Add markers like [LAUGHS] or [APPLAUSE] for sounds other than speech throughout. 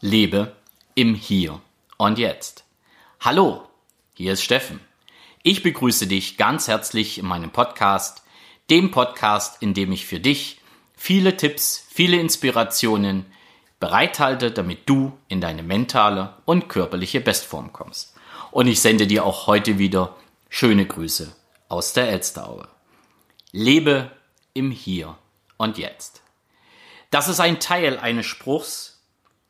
Lebe im Hier und Jetzt. Hallo, hier ist Steffen. Ich begrüße dich ganz herzlich in meinem Podcast, dem Podcast, in dem ich für dich viele Tipps, viele Inspirationen bereithalte, damit du in deine mentale und körperliche Bestform kommst. Und ich sende dir auch heute wieder schöne Grüße aus der Elsteraue. Lebe im Hier und Jetzt. Das ist ein Teil eines Spruchs,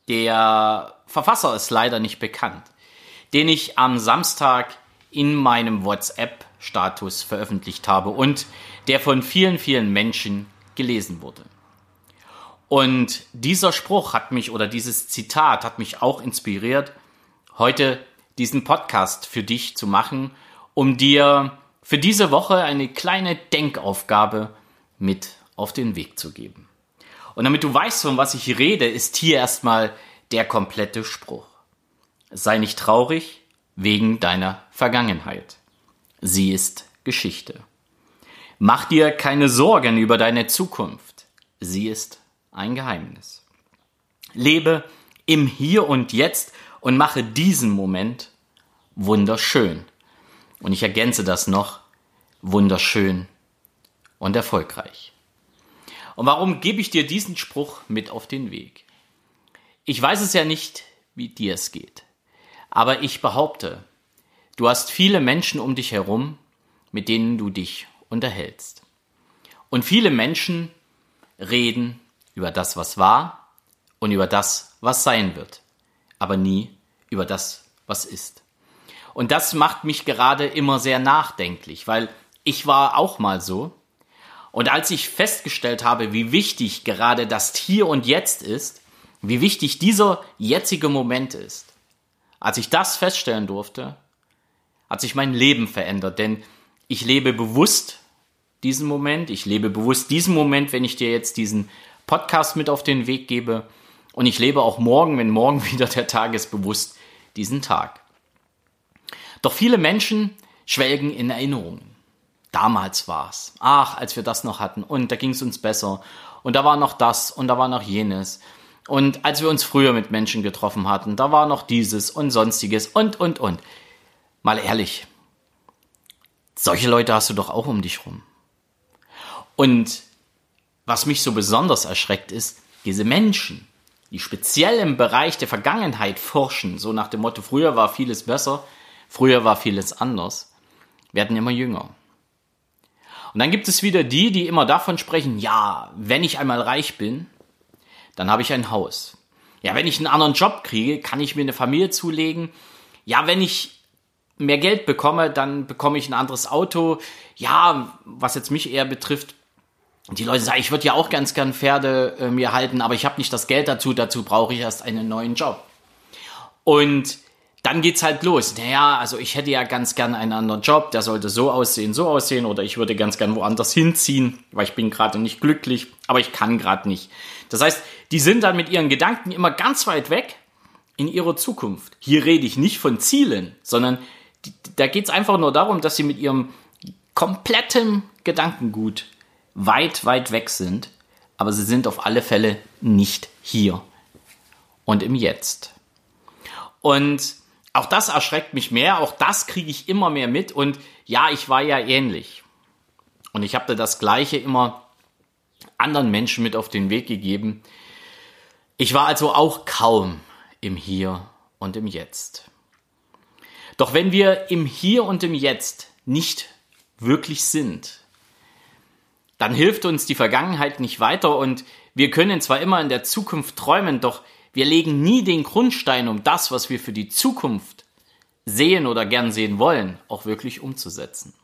der Verfasser ist leider nicht bekannt, den ich am Samstag in meinem WhatsApp-Status veröffentlicht habe und der von vielen, vielen Menschen gelesen wurde. Und dieser Spruch hat mich oder dieses Zitat hat mich auch inspiriert, heute diesen Podcast für dich zu machen, um dir für diese Woche eine kleine Denkaufgabe mit auf den Weg zu geben. Und damit du weißt, von was ich rede, ist hier erstmal der komplette Spruch. Sei nicht traurig wegen deiner Vergangenheit. Sie ist Geschichte. Mach dir keine Sorgen über deine Zukunft. Sie ist ein Geheimnis. Lebe im Hier und Jetzt und mache diesen Moment wunderschön. Und ich ergänze das noch, wunderschön und erfolgreich. Und warum gebe ich dir diesen Spruch mit auf den Weg? Ich weiß es ja nicht, wie dir es geht. Aber ich behaupte, du hast viele Menschen um dich herum, mit denen du dich unterhältst. Und viele Menschen reden über das, was war und über das, was sein wird, aber nie über das, was ist. Und das macht mich gerade immer sehr nachdenklich, weil ich war auch mal so und als ich festgestellt habe, wie wichtig gerade das Hier und Jetzt ist, wie wichtig dieser jetzige Moment ist, als ich das feststellen durfte, hat sich mein Leben verändert, denn ich lebe bewusst diesen Moment, ich lebe bewusst diesen Moment, wenn ich dir jetzt diesen Podcast mit auf den Weg gebe. Und ich lebe auch morgen, wenn morgen [LAUGHS] wieder der Tag ist, bewusst diesen Tag. Doch viele Menschen schwelgen in Erinnerungen damals war's. Ach, als wir das noch hatten und da ging's uns besser und da war noch das und da war noch jenes. Und als wir uns früher mit Menschen getroffen hatten, da war noch dieses und sonstiges und und und. Mal ehrlich, solche Leute hast du doch auch um dich rum. Und was mich so besonders erschreckt ist, diese Menschen, die speziell im Bereich der Vergangenheit forschen, so nach dem Motto, früher war vieles besser, früher war vieles anders, werden immer jünger. Und dann gibt es wieder die, die immer davon sprechen, ja, wenn ich einmal reich bin, dann habe ich ein Haus. Ja, wenn ich einen anderen Job kriege, kann ich mir eine Familie zulegen. Ja, wenn ich mehr Geld bekomme, dann bekomme ich ein anderes Auto. Ja, was jetzt mich eher betrifft, die Leute sagen, ich würde ja auch ganz gern Pferde äh, mir halten, aber ich habe nicht das Geld dazu, dazu brauche ich erst einen neuen Job. Und dann geht's halt los. Naja, also ich hätte ja ganz gern einen anderen Job, der sollte so aussehen, so aussehen, oder ich würde ganz gern woanders hinziehen, weil ich bin gerade nicht glücklich, aber ich kann gerade nicht. Das heißt, die sind dann mit ihren Gedanken immer ganz weit weg in ihrer Zukunft. Hier rede ich nicht von Zielen, sondern da geht's einfach nur darum, dass sie mit ihrem kompletten Gedankengut weit, weit weg sind, aber sie sind auf alle Fälle nicht hier und im Jetzt. Und auch das erschreckt mich mehr, auch das kriege ich immer mehr mit und ja, ich war ja ähnlich. Und ich habe das gleiche immer anderen Menschen mit auf den Weg gegeben. Ich war also auch kaum im Hier und im Jetzt. Doch wenn wir im Hier und im Jetzt nicht wirklich sind, dann hilft uns die Vergangenheit nicht weiter und wir können zwar immer in der Zukunft träumen, doch wir legen nie den Grundstein, um das, was wir für die Zukunft sehen oder gern sehen wollen, auch wirklich umzusetzen.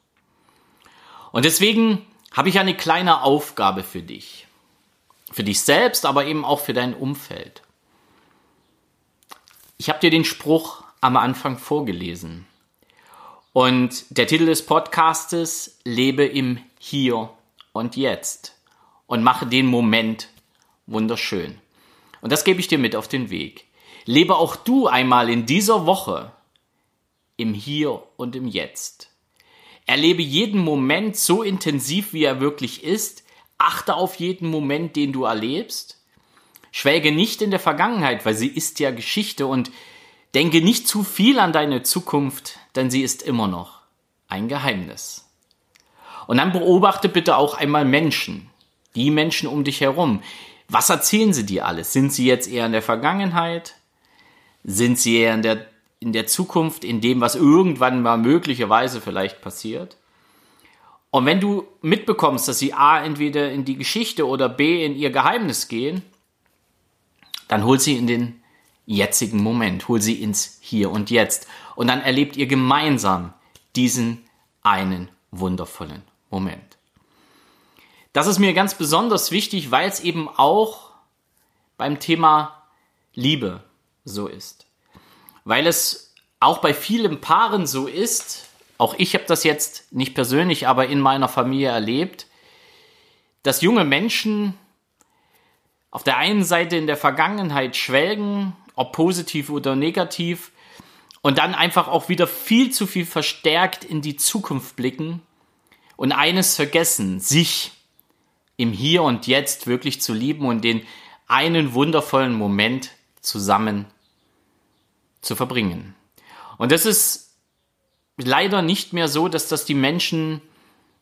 Und deswegen habe ich eine kleine Aufgabe für dich. Für dich selbst, aber eben auch für dein Umfeld. Ich habe dir den Spruch am Anfang vorgelesen. Und der Titel des Podcastes Lebe im Hier und Jetzt und mache den Moment wunderschön. Und das gebe ich dir mit auf den Weg. Lebe auch du einmal in dieser Woche im Hier und im Jetzt. Erlebe jeden Moment so intensiv, wie er wirklich ist. Achte auf jeden Moment, den du erlebst. Schwelge nicht in der Vergangenheit, weil sie ist ja Geschichte und denke nicht zu viel an deine Zukunft, denn sie ist immer noch ein Geheimnis. Und dann beobachte bitte auch einmal Menschen, die Menschen um dich herum. Was erzählen sie dir alles? Sind sie jetzt eher in der Vergangenheit? Sind sie eher in der, in der Zukunft, in dem, was irgendwann mal möglicherweise vielleicht passiert? Und wenn du mitbekommst, dass sie A entweder in die Geschichte oder B in ihr Geheimnis gehen, dann hol sie in den jetzigen Moment, hol sie ins Hier und Jetzt. Und dann erlebt ihr gemeinsam diesen einen wundervollen Moment. Das ist mir ganz besonders wichtig, weil es eben auch beim Thema Liebe so ist. Weil es auch bei vielen Paaren so ist, auch ich habe das jetzt nicht persönlich, aber in meiner Familie erlebt, dass junge Menschen auf der einen Seite in der Vergangenheit schwelgen, ob positiv oder negativ, und dann einfach auch wieder viel zu viel verstärkt in die Zukunft blicken und eines vergessen, sich im Hier und Jetzt wirklich zu lieben und den einen wundervollen Moment zusammen zu verbringen. Und das ist leider nicht mehr so, dass das die Menschen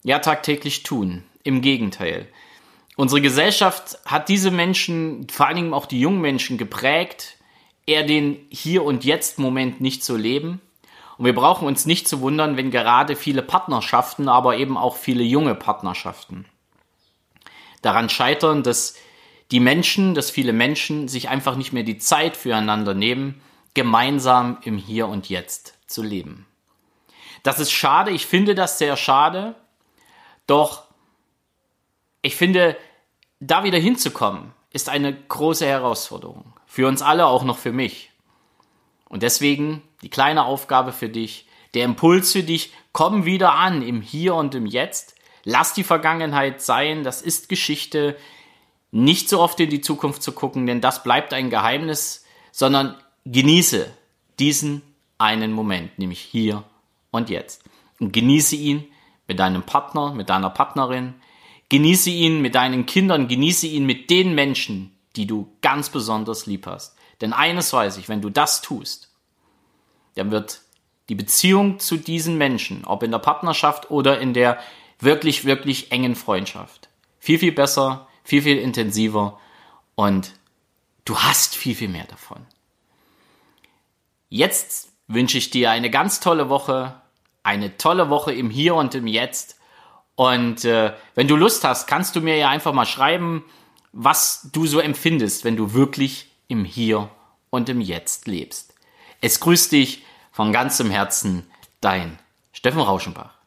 ja tagtäglich tun. Im Gegenteil. Unsere Gesellschaft hat diese Menschen, vor allen Dingen auch die jungen Menschen, geprägt eher den Hier- und Jetzt-Moment nicht zu leben. Und wir brauchen uns nicht zu wundern, wenn gerade viele Partnerschaften, aber eben auch viele junge Partnerschaften daran scheitern, dass die Menschen, dass viele Menschen sich einfach nicht mehr die Zeit füreinander nehmen, gemeinsam im Hier und Jetzt zu leben. Das ist schade, ich finde das sehr schade, doch ich finde, da wieder hinzukommen, ist eine große Herausforderung. Für uns alle, auch noch für mich. Und deswegen die kleine Aufgabe für dich, der Impuls für dich, komm wieder an im Hier und im Jetzt. Lass die Vergangenheit sein, das ist Geschichte. Nicht so oft in die Zukunft zu gucken, denn das bleibt ein Geheimnis, sondern genieße diesen einen Moment, nämlich hier und jetzt. Und genieße ihn mit deinem Partner, mit deiner Partnerin. Genieße ihn mit deinen Kindern, genieße ihn mit den Menschen, die du ganz besonders lieb hast. Denn eines weiß ich, wenn du das tust, dann wird die Beziehung zu diesen Menschen, ob in der Partnerschaft oder in der wirklich, wirklich engen Freundschaft, viel, viel besser, viel, viel intensiver und du hast viel, viel mehr davon. Jetzt wünsche ich dir eine ganz tolle Woche, eine tolle Woche im Hier und im Jetzt. Und äh, wenn du Lust hast, kannst du mir ja einfach mal schreiben, was du so empfindest, wenn du wirklich im Hier und im Jetzt lebst. Es grüßt dich von ganzem Herzen, dein Steffen Rauschenbach.